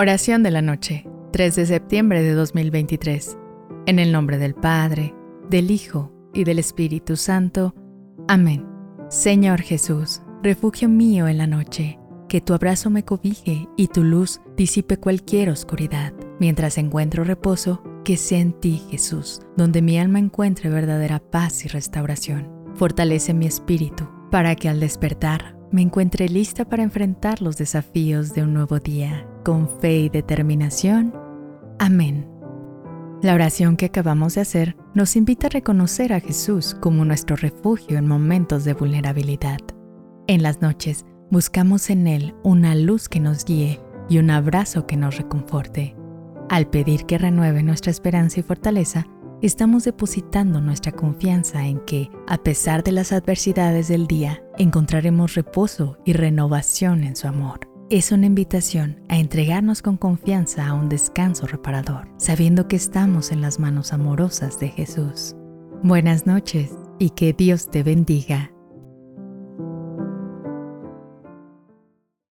Oración de la noche, 3 de septiembre de 2023. En el nombre del Padre, del Hijo y del Espíritu Santo. Amén. Señor Jesús, refugio mío en la noche, que tu abrazo me cobije y tu luz disipe cualquier oscuridad. Mientras encuentro reposo, que sea en ti, Jesús, donde mi alma encuentre verdadera paz y restauración. Fortalece mi espíritu, para que al despertar me encuentre lista para enfrentar los desafíos de un nuevo día con fe y determinación. Amén. La oración que acabamos de hacer nos invita a reconocer a Jesús como nuestro refugio en momentos de vulnerabilidad. En las noches buscamos en Él una luz que nos guíe y un abrazo que nos reconforte. Al pedir que renueve nuestra esperanza y fortaleza, estamos depositando nuestra confianza en que, a pesar de las adversidades del día, encontraremos reposo y renovación en su amor. Es una invitación a entregarnos con confianza a un descanso reparador, sabiendo que estamos en las manos amorosas de Jesús. Buenas noches y que Dios te bendiga.